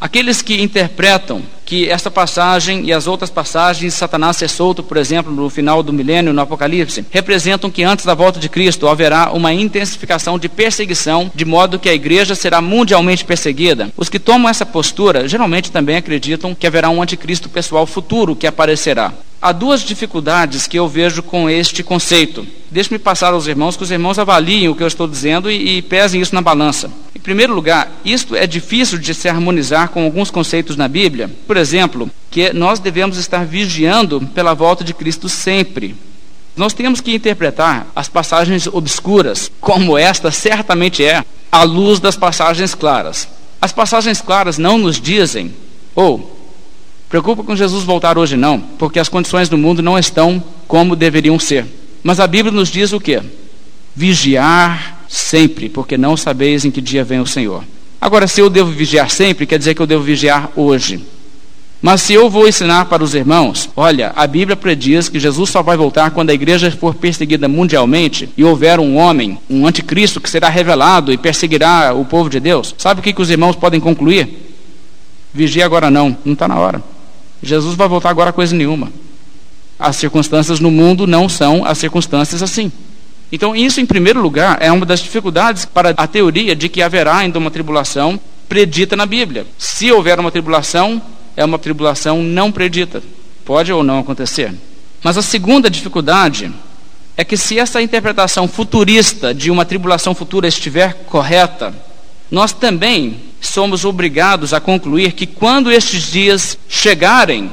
Aqueles que interpretam que esta passagem e as outras passagens, Satanás ser solto, por exemplo, no final do milênio, no Apocalipse, representam que antes da volta de Cristo haverá uma intensificação de perseguição, de modo que a igreja será mundialmente perseguida. Os que tomam essa postura geralmente também acreditam que haverá um anticristo pessoal futuro que aparecerá. Há duas dificuldades que eu vejo com este conceito. Deixe-me passar aos irmãos, que os irmãos avaliem o que eu estou dizendo e, e pesem isso na balança. Em primeiro lugar, isto é difícil de se harmonizar com alguns conceitos na Bíblia. Por exemplo, que nós devemos estar vigiando pela volta de Cristo sempre. Nós temos que interpretar as passagens obscuras, como esta certamente é, à luz das passagens claras. As passagens claras não nos dizem, ou Preocupa com Jesus voltar hoje não, porque as condições do mundo não estão como deveriam ser. Mas a Bíblia nos diz o quê? Vigiar sempre, porque não sabeis em que dia vem o Senhor. Agora, se eu devo vigiar sempre, quer dizer que eu devo vigiar hoje. Mas se eu vou ensinar para os irmãos, olha, a Bíblia prediz que Jesus só vai voltar quando a igreja for perseguida mundialmente e houver um homem, um anticristo que será revelado e perseguirá o povo de Deus. Sabe o que, que os irmãos podem concluir? Vigia agora não, não está na hora. Jesus vai voltar agora coisa nenhuma. As circunstâncias no mundo não são as circunstâncias assim. Então, isso, em primeiro lugar, é uma das dificuldades para a teoria de que haverá ainda uma tribulação predita na Bíblia. Se houver uma tribulação, é uma tribulação não predita. Pode ou não acontecer. Mas a segunda dificuldade é que, se essa interpretação futurista de uma tribulação futura estiver correta, nós também somos obrigados a concluir que quando estes dias chegarem,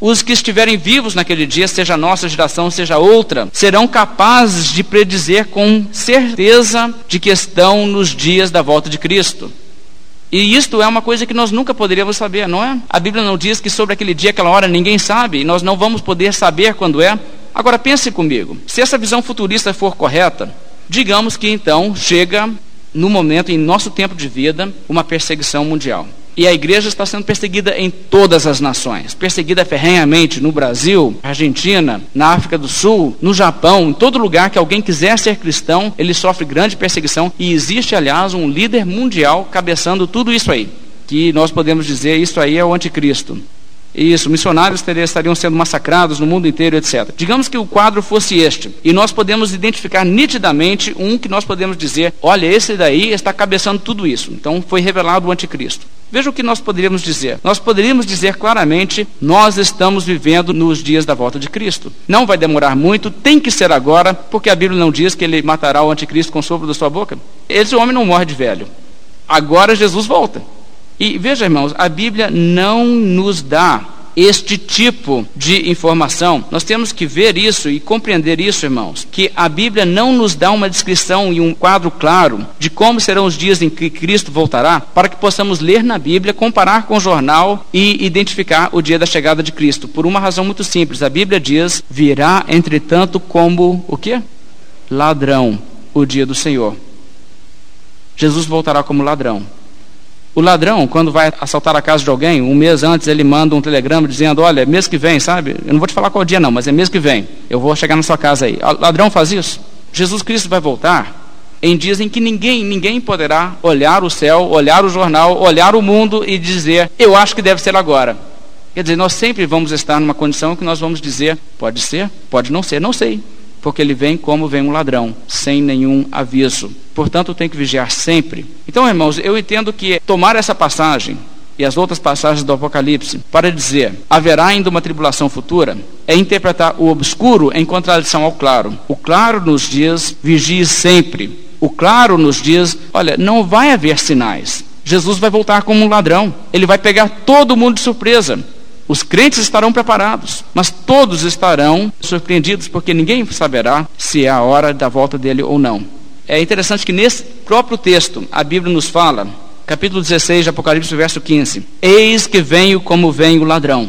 os que estiverem vivos naquele dia, seja a nossa geração, seja outra, serão capazes de predizer com certeza de que estão nos dias da volta de Cristo. E isto é uma coisa que nós nunca poderíamos saber, não é? A Bíblia não diz que sobre aquele dia, aquela hora, ninguém sabe, e nós não vamos poder saber quando é. Agora pense comigo, se essa visão futurista for correta, digamos que então chega no momento, em nosso tempo de vida, uma perseguição mundial. E a igreja está sendo perseguida em todas as nações, perseguida ferrenhamente no Brasil, Argentina, na África do Sul, no Japão, em todo lugar que alguém quiser ser cristão, ele sofre grande perseguição e existe, aliás, um líder mundial cabeçando tudo isso aí, que nós podemos dizer isso aí é o anticristo. Isso, missionários estariam sendo massacrados no mundo inteiro, etc. Digamos que o quadro fosse este, e nós podemos identificar nitidamente um que nós podemos dizer: olha, esse daí está cabeçando tudo isso. Então foi revelado o anticristo. Veja o que nós poderíamos dizer. Nós poderíamos dizer claramente: nós estamos vivendo nos dias da volta de Cristo. Não vai demorar muito, tem que ser agora, porque a Bíblia não diz que ele matará o anticristo com o sopro da sua boca. Esse homem não morre de velho. Agora Jesus volta. E veja, irmãos, a Bíblia não nos dá este tipo de informação. Nós temos que ver isso e compreender isso, irmãos, que a Bíblia não nos dá uma descrição e um quadro claro de como serão os dias em que Cristo voltará, para que possamos ler na Bíblia, comparar com o jornal e identificar o dia da chegada de Cristo. Por uma razão muito simples, a Bíblia diz: "Virá entretanto como o quê? Ladrão o dia do Senhor." Jesus voltará como ladrão. O ladrão, quando vai assaltar a casa de alguém, um mês antes ele manda um telegrama dizendo: Olha, mês que vem, sabe? Eu não vou te falar qual dia, não, mas é mês que vem. Eu vou chegar na sua casa aí. O ladrão faz isso. Jesus Cristo vai voltar em dias em que ninguém, ninguém poderá olhar o céu, olhar o jornal, olhar o mundo e dizer: Eu acho que deve ser agora. Quer dizer, nós sempre vamos estar numa condição que nós vamos dizer: Pode ser, pode não ser, não sei porque ele vem como vem um ladrão, sem nenhum aviso. Portanto, tem que vigiar sempre. Então, irmãos, eu entendo que tomar essa passagem e as outras passagens do Apocalipse para dizer haverá ainda uma tribulação futura é interpretar o obscuro em contradição ao claro. O claro nos diz vigie sempre. O claro nos diz, olha, não vai haver sinais. Jesus vai voltar como um ladrão. Ele vai pegar todo mundo de surpresa. Os crentes estarão preparados, mas todos estarão surpreendidos, porque ninguém saberá se é a hora da volta dele ou não. É interessante que nesse próprio texto, a Bíblia nos fala, capítulo 16 de Apocalipse, verso 15: Eis que venho como vem o ladrão.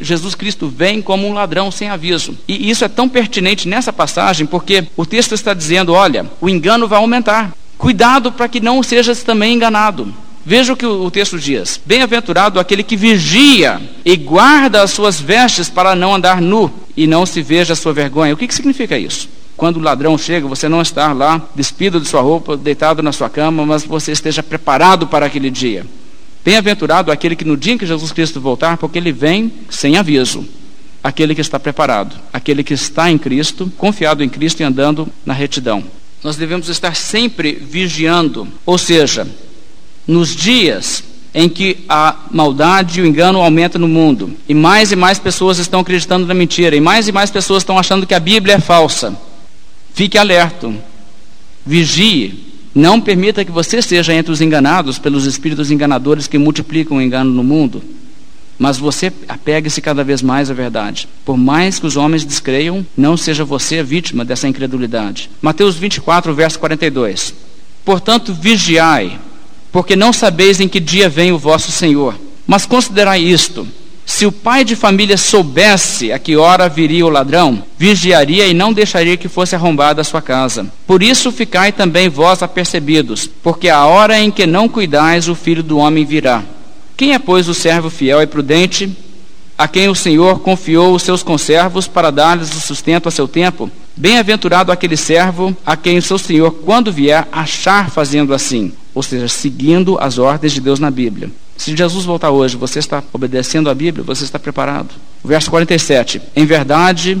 Jesus Cristo vem como um ladrão sem aviso. E isso é tão pertinente nessa passagem, porque o texto está dizendo: olha, o engano vai aumentar. Cuidado para que não sejas também enganado. Veja o que o texto diz: Bem-aventurado aquele que vigia e guarda as suas vestes para não andar nu e não se veja a sua vergonha. O que, que significa isso? Quando o ladrão chega, você não estar lá, despido de sua roupa, deitado na sua cama, mas você esteja preparado para aquele dia. Bem-aventurado aquele que no dia em que Jesus Cristo voltar, porque ele vem sem aviso. Aquele que está preparado, aquele que está em Cristo, confiado em Cristo e andando na retidão. Nós devemos estar sempre vigiando, ou seja, nos dias em que a maldade e o engano aumentam no mundo, e mais e mais pessoas estão acreditando na mentira, e mais e mais pessoas estão achando que a Bíblia é falsa, fique alerta, vigie, não permita que você seja entre os enganados pelos espíritos enganadores que multiplicam o engano no mundo. Mas você apegue-se cada vez mais à verdade. Por mais que os homens descreiam, não seja você a vítima dessa incredulidade. Mateus 24, verso 42. Portanto, vigiai, porque não sabeis em que dia vem o vosso Senhor. Mas considerai isto: se o pai de família soubesse a que hora viria o ladrão, vigiaria e não deixaria que fosse arrombada a sua casa. Por isso ficai também vós apercebidos, porque a hora em que não cuidais, o filho do homem virá. Quem é, pois, o servo fiel e prudente, a quem o Senhor confiou os seus conservos para dar-lhes o sustento a seu tempo? Bem-aventurado aquele servo a quem o seu Senhor, quando vier, achar fazendo assim ou seja, seguindo as ordens de Deus na Bíblia. Se Jesus voltar hoje, você está obedecendo a Bíblia, você está preparado. Verso 47: Em verdade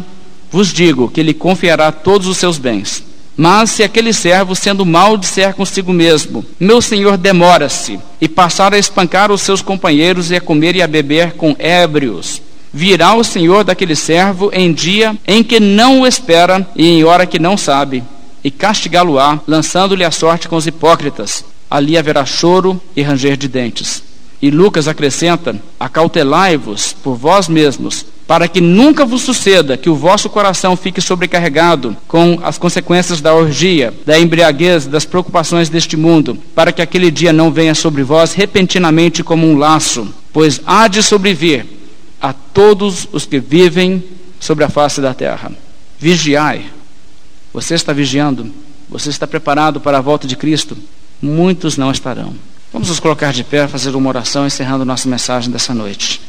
vos digo que ele confiará todos os seus bens. Mas se aquele servo, sendo mal, disser consigo mesmo: Meu senhor demora-se, e passar a espancar os seus companheiros e a comer e a beber com ébrios, virá o senhor daquele servo em dia em que não o espera e em hora que não sabe, e castigá-lo-á, lançando-lhe a sorte com os hipócritas. Ali haverá choro e ranger de dentes. E Lucas acrescenta: Acautelai-vos por vós mesmos, para que nunca vos suceda que o vosso coração fique sobrecarregado com as consequências da orgia, da embriaguez, das preocupações deste mundo, para que aquele dia não venha sobre vós repentinamente como um laço, pois há de sobrevir a todos os que vivem sobre a face da terra. Vigiai. Você está vigiando? Você está preparado para a volta de Cristo? Muitos não estarão. Vamos nos colocar de pé, fazer uma oração, encerrando nossa mensagem dessa noite.